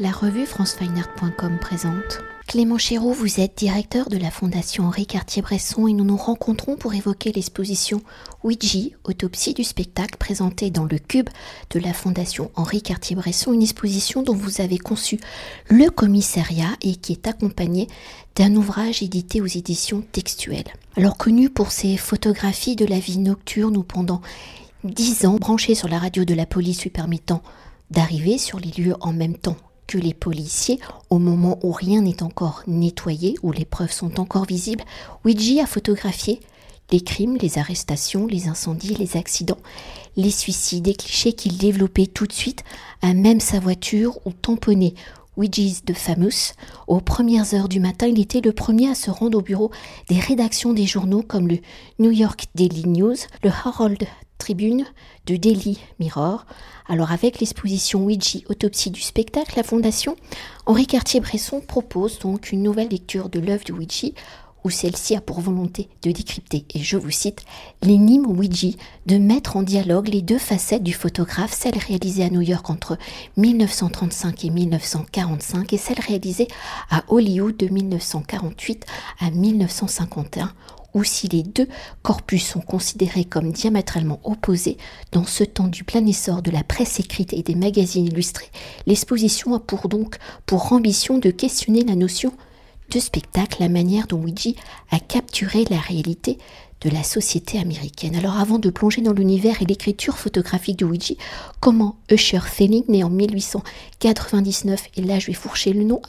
La revue francefineart.com présente. Clément Chéreau, vous êtes directeur de la Fondation Henri Cartier-Bresson et nous nous rencontrons pour évoquer l'exposition Ouija, autopsie du spectacle présentée dans le Cube de la Fondation Henri Cartier-Bresson, une exposition dont vous avez conçu le commissariat et qui est accompagnée d'un ouvrage édité aux éditions textuelles. Alors connu pour ses photographies de la vie nocturne ou pendant dix ans branché sur la radio de la police lui permettant d'arriver sur les lieux en même temps que les policiers au moment où rien n'est encore nettoyé, où les preuves sont encore visibles. Ouija a photographié les crimes, les arrestations, les incendies, les accidents, les suicides, des clichés qu'il développait tout de suite, à même sa voiture ou tamponné Ouija's de Famous. Aux premières heures du matin, il était le premier à se rendre au bureau des rédactions des journaux comme le New York Daily News, le Harold tribune de Daily Mirror. Alors avec l'exposition Ouija Autopsie du spectacle, la Fondation Henri Cartier-Bresson propose donc une nouvelle lecture de l'œuvre de Ouija où celle-ci a pour volonté de décrypter, et je vous cite, l'énigme Ouija, de mettre en dialogue les deux facettes du photographe, celle réalisée à New York entre 1935 et 1945 et celle réalisée à Hollywood de 1948 à 1951 ou si les deux corpus sont considérés comme diamétralement opposés, dans ce temps du plein essor de la presse écrite et des magazines illustrés, l'exposition a pour donc pour ambition de questionner la notion de spectacle, la manière dont Ouija a capturé la réalité de la société américaine. Alors avant de plonger dans l'univers et l'écriture photographique de Ouija, comment Usher Felling, né en 1899, et là je vais fourcher le nom,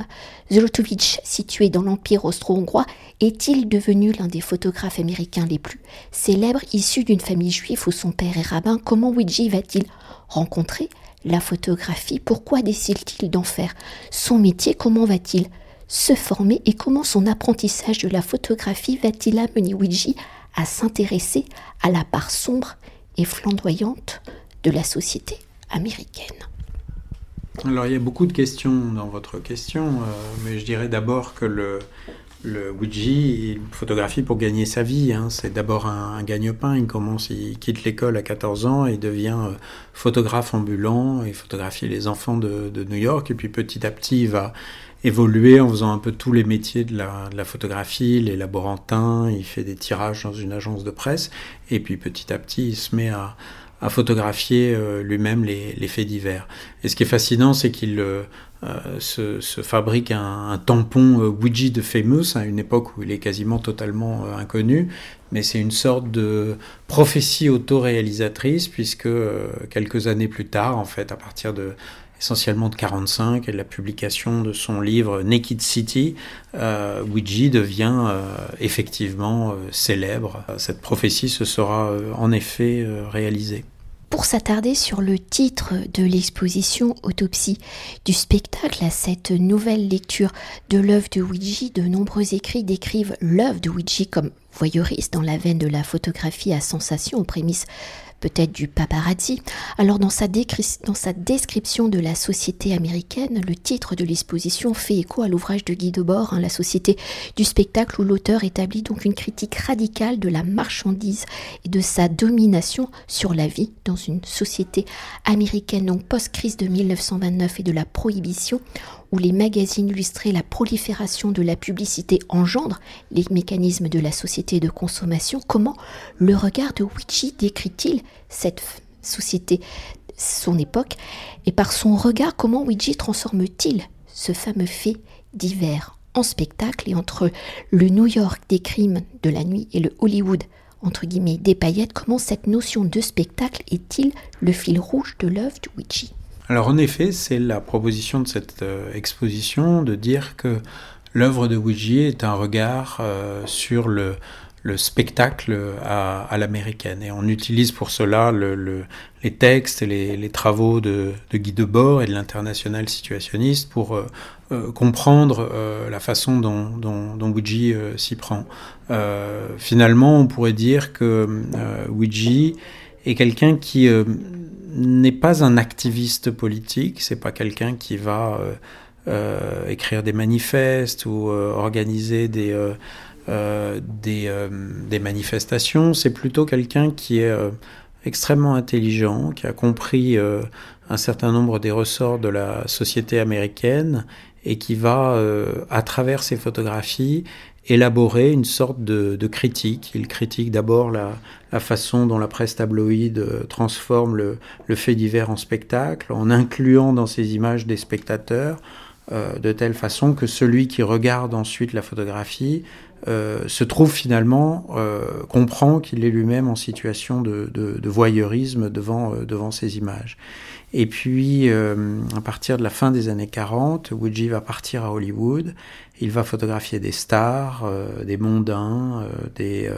Zlotowicz, situé dans l'Empire austro-hongrois, est-il devenu l'un des photographes américains les plus célèbres, issu d'une famille juive où son père est rabbin? Comment Ouija va-t-il rencontrer la photographie? Pourquoi décide-t-il d'en faire son métier? Comment va-t-il se former? Et comment son apprentissage de la photographie va-t-il amener Ouija s'intéresser à la part sombre et flamboyante de la société américaine. Alors il y a beaucoup de questions dans votre question, euh, mais je dirais d'abord que le, le Ouija, il photographie pour gagner sa vie. Hein. C'est d'abord un, gagne-pain. Il commence, il quitte l'école à 14 ans et devient euh, photographe ambulant et photographie les enfants de, New York. Et puis petit à petit, il va évoluer en faisant un peu tous les métiers de la, photographie, les laborantins, il fait des tirages dans une agence de presse, et puis petit à petit il se met à, photographier euh, lui-même les, faits divers. Et ce qui est fascinant, c'est qu'il euh, euh, se, fabrique un, tampon Ouija de Famous à une époque où il est quasiment totalement inconnu, mais c'est une sorte de prophétie autoréalisatrice puisque quelques années plus tard, en fait, à partir de essentiellement de 45 et de la publication de son livre Naked City, euh, devient euh, effectivement euh, célèbre. Cette prophétie se sera euh, en effet réalisée. Pour s'attarder sur le titre de l'exposition Autopsie du spectacle, à cette nouvelle lecture de l'œuvre de Ouija, de nombreux écrits décrivent l'œuvre de Ouija comme voyeuriste dans la veine de la photographie à sensation aux prémices peut-être du paparazzi. Alors dans sa, description de la société américaine, le titre de l'exposition fait écho à l'ouvrage de Guy Debord, hein, La société du spectacle, où l'auteur établit donc une critique radicale de la marchandise et de sa domination sur la vie dans une société américaine, donc post-crise de 1929 et de la prohibition où les magazines illustrés, la prolifération de la publicité engendre les mécanismes de la société de consommation, comment le regard de Witchy décrit-il cette société, son époque, et par son regard, comment Ouija transforme-t-il ce fameux fait divers en spectacle et entre le New York des crimes de la nuit et le Hollywood entre guillemets des paillettes, comment cette notion de spectacle est-il le fil rouge de l'œuvre de Ouija alors en effet, c'est la proposition de cette euh, exposition de dire que l'œuvre de Ouija est un regard euh, sur le, spectacle à, l'américaine. Et on utilise pour cela les textes et les, travaux de, Guy Debord et de l'international situationniste pour euh, comprendre la façon dont, dont, s'y prend. finalement, on pourrait dire que Ouija est quelqu'un qui n'est pas un activiste politique, c'est pas quelqu'un qui va euh, euh, écrire des manifestes ou euh, organiser des, des, des, manifestations, c'est plutôt quelqu'un qui est extrêmement intelligent, qui a compris un certain nombre des ressorts de la société américaine et qui va, euh, à travers ses photographies, élaborer une sorte de, critique. Il critique d'abord la, façon dont la presse tabloïde transforme le, fait divers en spectacle, en incluant dans ses images des spectateurs, euh, de telle façon que celui qui regarde ensuite la photographie euh, se trouve finalement, euh, comprend qu'il est lui-même en situation de, voyeurisme devant, euh, devant ces images. Et puis, à partir de la fin des années 40, Woodji va partir à Hollywood. Il va photographier des stars, des mondains, des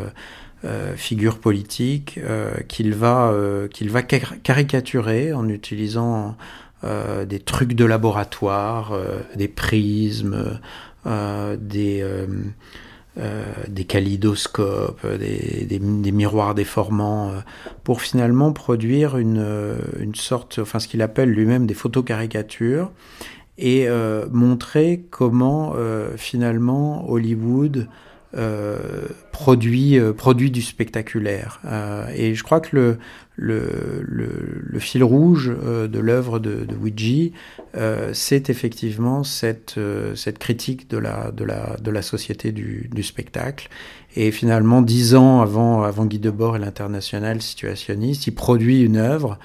figures politiques qu'il va, qu'il va caricaturer en utilisant des trucs de laboratoire, des prismes, des euh, des kalidoscopes, des, miroirs déformants, euh, pour finalement produire une, euh, une sorte, enfin ce qu'il appelle lui-même des photocaricatures, et montrer comment finalement Hollywood produit, produit du spectaculaire. Et je crois que le, le, le, fil rouge de l'œuvre de, de Ouija, c'est effectivement cette, cette critique de la, de la, de la société du, du spectacle. Et finalement, dix ans avant, avant Guy Debord et l'international situationniste, il produit une œuvre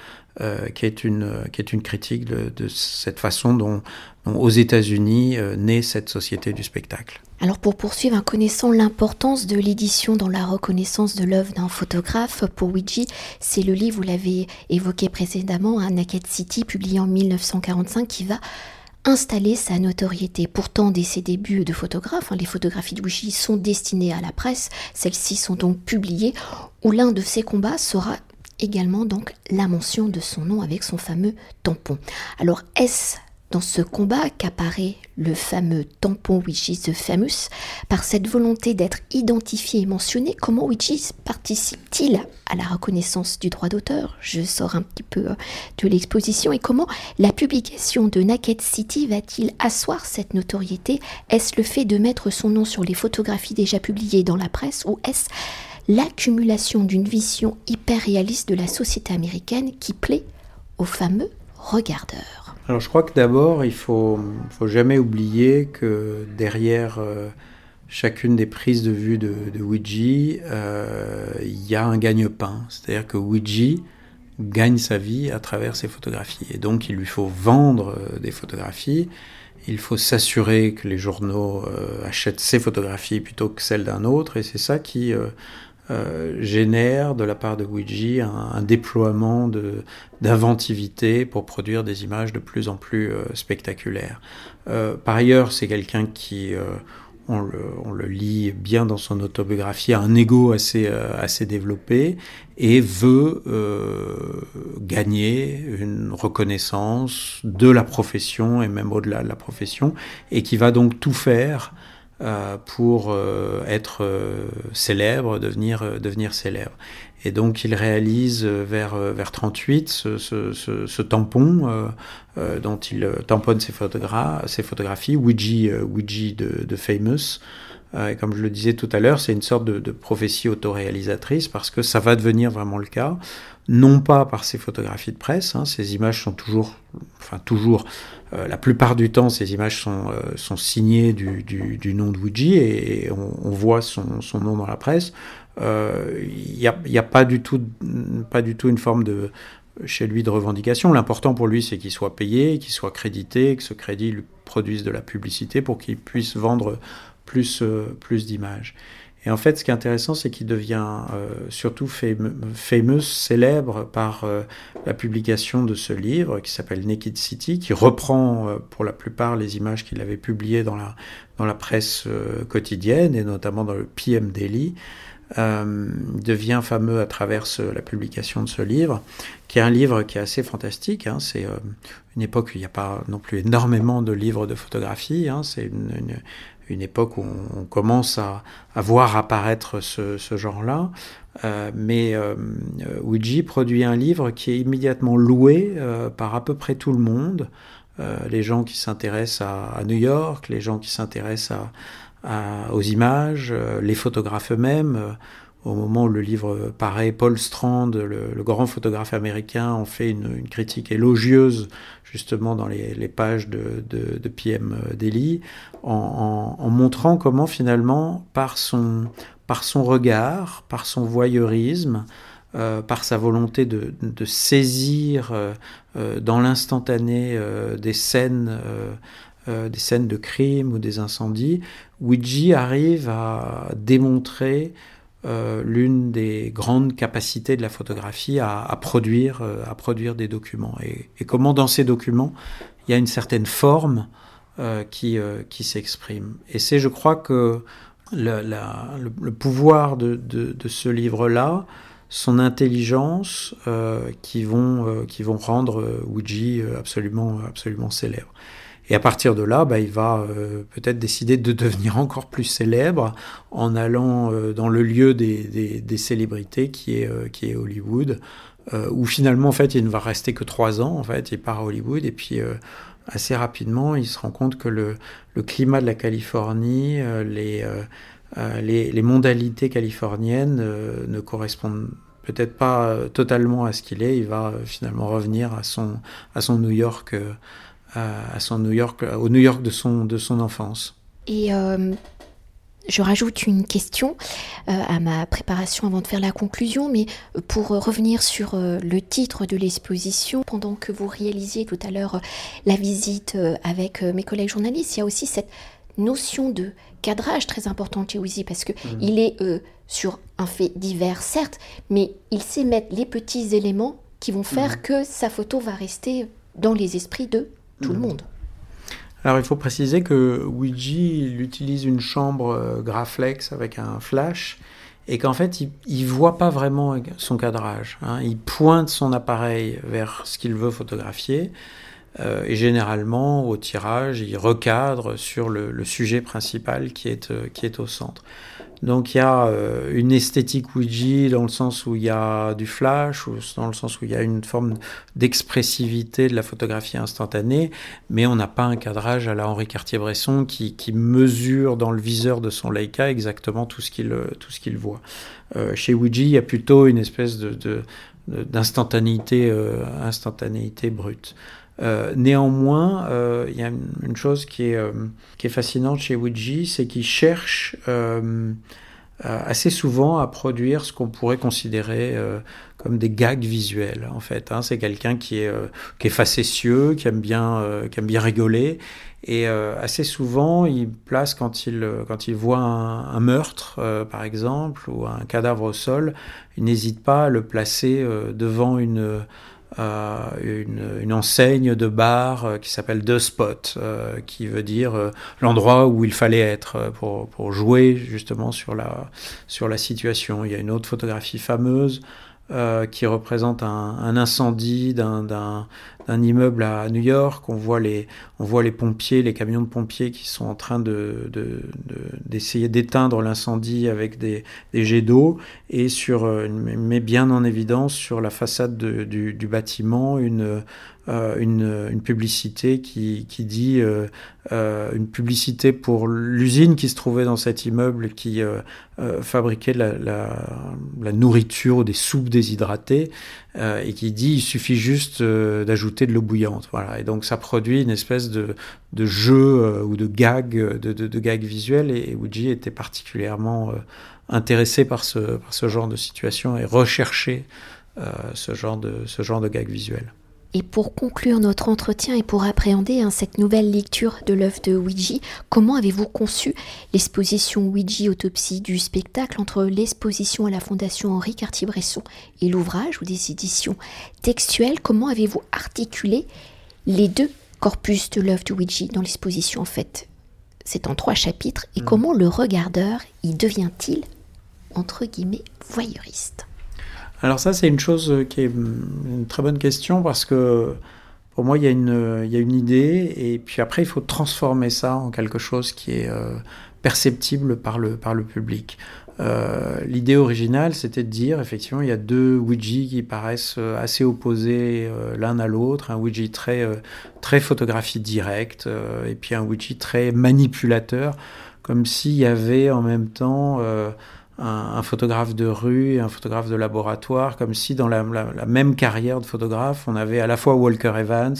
qui, est une, qui est une critique de, de cette façon dont, dont aux États-Unis naît cette société du spectacle. Alors pour poursuivre en connaissant l'importance de l'édition dans la reconnaissance de l'œuvre d'un photographe, pour Ouija, c'est le vous l'avez évoqué précédemment, un Naked City, publié en 1945, qui va installer sa notoriété. Pourtant, dès ses débuts de photographe, hein, les photographies de Ouija sont destinées à la presse, celles-ci sont donc publiées, où l'un de ses combats sera également donc la mention de son nom avec son fameux tampon. Alors est-ce dans ce combat qu'apparaît le fameux tampon Which the Famous, par cette volonté d'être identifié et mentionné, comment Which participe-t-il à la reconnaissance du droit d'auteur? Je sors un petit peu euh, de l'exposition. Et comment la publication de Naked City va-t-il asseoir cette notoriété? Est-ce le fait de mettre son nom sur les photographies déjà publiées dans la presse ou est-ce l'accumulation d'une vision hyper réaliste de la société américaine qui plaît aux fameux regardeurs? Alors je crois que d'abord, il faut, faut jamais oublier que derrière euh, chacune des prises de vue de, de Ouija, euh, il y a un gagne-pain. C'est-à-dire que Ouija gagne sa vie à travers ses photographies. Et donc il lui faut vendre euh, des photographies. Il faut s'assurer que les journaux achètent ses photographies plutôt que celles d'un autre. Et c'est ça qui euh, génère de la part de Ouija un, déploiement d'inventivité pour produire des images de plus en plus euh, spectaculaires. Euh, par ailleurs, c'est quelqu'un qui, on le, on, le, lit bien dans son autobiographie, a un ego assez, assez développé et veut gagner une reconnaissance de la profession et même au-delà de la profession, et qui va donc tout faire euh, pour euh, être euh, célèbre, devenir, devenir célèbre. Et donc il réalise vers, vers 38 ce, ce, ce, tampon dont il tamponne ses, ses photographies, Ouija, Ouija de, de Famous. Et comme je le disais tout à l'heure, c'est une sorte de, de prophétie autoréalisatrice parce que ça va devenir vraiment le cas non pas par ces photographies de presse, hein, ces images sont toujours, enfin toujours, euh, la plupart du temps, ces images sont, euh, sont signées du, du, nom de Wuji et, on, voit son, son, nom dans la presse. Il euh, n'y a, y a pas, du tout, pas du tout une forme de, chez lui de revendication. L'important pour lui, c'est qu'il soit payé, qu'il soit crédité, que ce crédit lui produise de la publicité pour qu'il puisse vendre plus, plus d'images. Et en fait, ce qui est intéressant, c'est qu'il devient euh, surtout fameux, célèbre par euh, la publication de ce livre qui s'appelle Naked City, qui reprend euh, pour la plupart les images qu'il avait publiées dans la, dans la presse quotidienne et notamment dans le PM Daily. devient fameux à travers la publication de ce livre, qui est un livre qui est assez fantastique. Hein. c'est une époque où il n'y a pas non plus énormément de livres de photographie. Hein. c'est époque où on, commence à, voir apparaître ce, genre-là. Euh, mais euh, Ouija produit un livre qui est immédiatement loué euh, par à peu près tout le monde. Euh, les gens qui s'intéressent à, New York, les gens qui s'intéressent aux images, les photographes eux-mêmes. Au moment où le livre paraît, Paul Strand, le, grand photographe américain, en fait une, critique élogieuse justement dans les, pages de, de, PM Daily, en, montrant comment finalement, par son, par son regard, par son voyeurisme, euh, par sa volonté de, saisir euh, euh, dans l'instantané des scènes, des scènes de crime ou des incendies, Ouija arrive à démontrer l'une des grandes capacités de la photographie à, produire, à produire des documents. Et, comment dans ces documents, il y a une certaine forme qui, qui s'exprime. Et c'est, je crois, que le, pouvoir de, de ce livre-là, son intelligence euh, qui, vont, euh, qui vont rendre euh, absolument, absolument célèbre. Et à partir de là, bah, il va euh, peut-être décider de devenir encore plus célèbre en allant dans le lieu des, des, célébrités qui est, qui est Hollywood, où finalement, en fait, il ne va rester que trois ans. En fait, il part à Hollywood et puis assez rapidement, il se rend compte que le, le climat de la Californie, les euh, les, les, modalités californiennes euh, ne correspondent peut-être pas euh, totalement à ce qu'il est. Il va finalement revenir à son, à son New York, à son New York, au New York de son, de son enfance. Et je rajoute une question à ma préparation avant de faire la conclusion, mais pour revenir sur le titre de l'exposition, pendant que vous réalisiez tout à l'heure la visite avec mes collègues journalistes, il y a aussi cette notion de cadrage très important chez Uzi parce que mm. il est euh, sur un fait divers certes, mais il sait mettre les petits éléments qui vont faire mm. que sa photo va rester dans les esprits de tout le monde. Alors il faut préciser que Ouija il utilise une chambre euh, Graflex avec un flash et qu'en fait il, ne voit pas vraiment son cadrage. Hein. Il pointe son appareil vers ce qu'il veut photographier euh, et généralement, au tirage, il recadre sur le, sujet principal qui est, euh, qui est au centre. Donc il y a euh, une esthétique Ouija dans le sens où il y a du flash, dans le sens où il y a une forme d'expressivité de la photographie instantanée, mais on n'a pas un cadrage à la Henri Cartier-Bresson qui, mesure dans le viseur de son Leica exactement tout ce qu'il qu'il voit. chez Ouija, il y a plutôt une espèce de, d'instantanéité instantanéité brute. Euh, néanmoins, euh, il y a une, chose qui est, euh, qui est fascinante chez Ouija, c'est qu'il cherche assez souvent à produire ce qu'on pourrait considérer comme des gags visuels. En fait, hein. c'est quelqu'un qui est, qui est facétieux, qui aime bien, qui aime bien rigoler, et assez souvent, il place quand il, quand il voit un, un meurtre, par exemple, ou un cadavre au sol, il n'hésite pas à le placer devant une une, une, enseigne de bar euh, qui s'appelle The Spot, euh, qui veut dire euh, l'endroit où il fallait être pour, pour, jouer justement sur la, sur la situation. Il y a une autre photographie fameuse euh, qui représente un incendie d'un immeuble à New York. On voit, les, on voit les pompiers, les camions de pompiers qui sont en train d'essayer de, de, d'éteindre l'incendie avec des, des jets d'eau et sur, met bien en évidence sur la façade du, du, bâtiment une, euh, une, une, publicité qui, qui dit euh, euh, une publicité pour l'usine qui se trouvait dans cet immeuble qui fabriquait la, la, la, nourriture ou des soupes déshydratées et qui dit il suffit juste d'ajouter de l'eau bouillante. Voilà. Et donc ça produit une espèce de, jeu ou de gag, de, gag visuel et, et était particulièrement intéressé par ce, genre de situation et recherché ce, genre de, ce genre de gag visuel. Et pour conclure notre entretien et pour appréhender hein, cette nouvelle lecture de l'œuvre de Ouija, comment avez-vous conçu l'exposition Ouija Autopsie du spectacle entre l'exposition à la Fondation Henri Cartier-Bresson et l'ouvrage ou des éditions textuelles? Comment avez-vous articulé les deux corpus de l'œuvre de Ouija dans l'exposition en fait? C'est en trois chapitres. Et mm. comment le regardeur y devient-il, entre guillemets, voyeuriste? Alors ça, c'est une chose qui est une très bonne question parce que pour moi, il y, a une, il y a une idée et puis après, il faut transformer ça en quelque chose qui est euh, perceptible par le, par le public. Euh, l'idée originale, c'était de dire, effectivement, il y a deux Ouija qui paraissent euh, assez opposés l'un à l'autre. Un Ouija très, très photographie directe et puis un Ouija très manipulateur, comme s'il y avait en même temps un, photographe de rue et un photographe de laboratoire, comme si dans la, même carrière de photographe, on avait à la fois Walker Evans,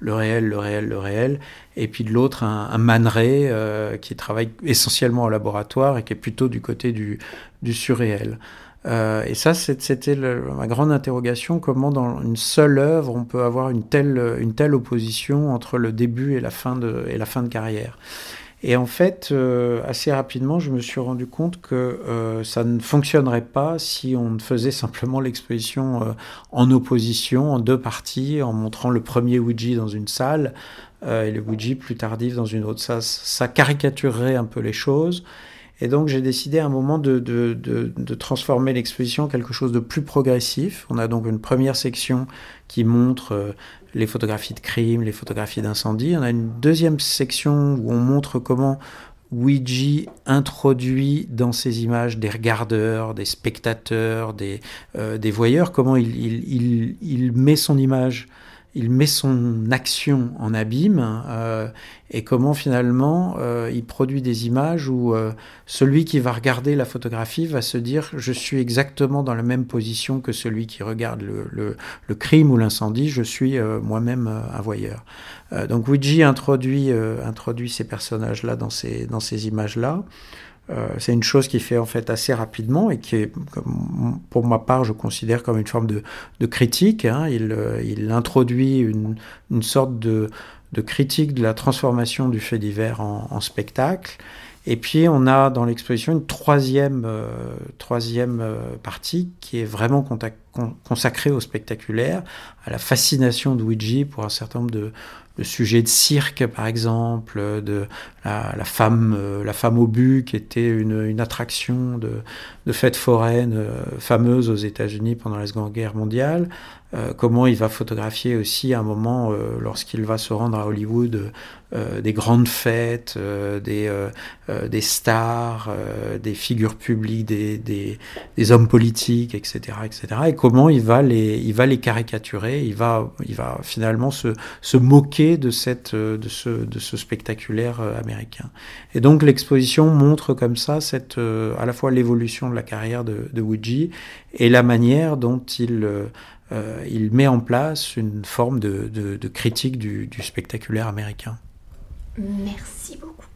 le réel, le réel, le réel, et puis de l'autre un, un Man euh, qui travaille essentiellement au laboratoire et qui est plutôt du côté du, du surréel. Euh, et ça, c'était ma grande interrogation, comment dans une seule œuvre on peut avoir une telle, une telle opposition entre le début et la fin de, et la fin de carrière. Et en fait, euh, assez rapidement, je me suis rendu compte que euh, ça ne fonctionnerait pas si on faisait simplement l'exposition euh, en opposition, en deux parties, en montrant le premier Ouija dans une salle et le Ouija plus tardif dans une autre. Ça, ça caricaturerait un peu les choses. Et donc j'ai décidé à un moment de, de, de, transformer l'exposition en quelque chose de plus progressif. On a donc une première section qui montre les photographies de crime, les photographies d'incendie. On a une deuxième section où on montre comment Ouija introduit dans ces images des regardeurs, des spectateurs, des, euh, des voyeurs, comment il, il, il, met son image il met son action en abîme euh, et comment finalement euh, il produit des images où euh, celui qui va regarder la photographie va se dire je suis exactement dans la même position que celui qui regarde le, le, crime ou l'incendie, je suis moi-même un voyeur. donc Ouija introduit, introduit ces personnages-là dans ces, dans ces images-là. Euh, c'est une chose qui fait en fait assez rapidement et qui est, pour ma part, je considère comme une forme de, critique. Hein. Euh, il, introduit une, sorte de, critique de la transformation du fait divers en, spectacle. Et puis on a dans l'exposition une troisième, euh, troisième partie qui est vraiment consacrée au spectaculaire, à la fascination de Ouija pour un certain nombre de, le sujet de cirque, par exemple, de la, femme, euh, la femme au but, qui était une, attraction de, de fête foraine euh, fameuse aux États-Unis pendant la Seconde Guerre mondiale. Euh, comment il va photographier aussi un moment, lorsqu'il va se rendre à Hollywood, des grandes fêtes, des, des stars, des figures publiques, des, des, hommes politiques, etc., etc. Et comment il va les, il va les caricaturer, il va, il va finalement se, se moquer de, cette, euh, de, ce, de ce spectaculaire euh, américain. Et donc l'exposition montre comme ça cette, euh, à la fois l'évolution de la carrière de, de et la manière dont il, il met en place une forme de, de, critique du, du spectaculaire américain. Merci beaucoup.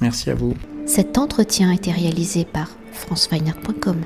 Merci à vous. Cet entretien a été réalisé par franceweiner.com.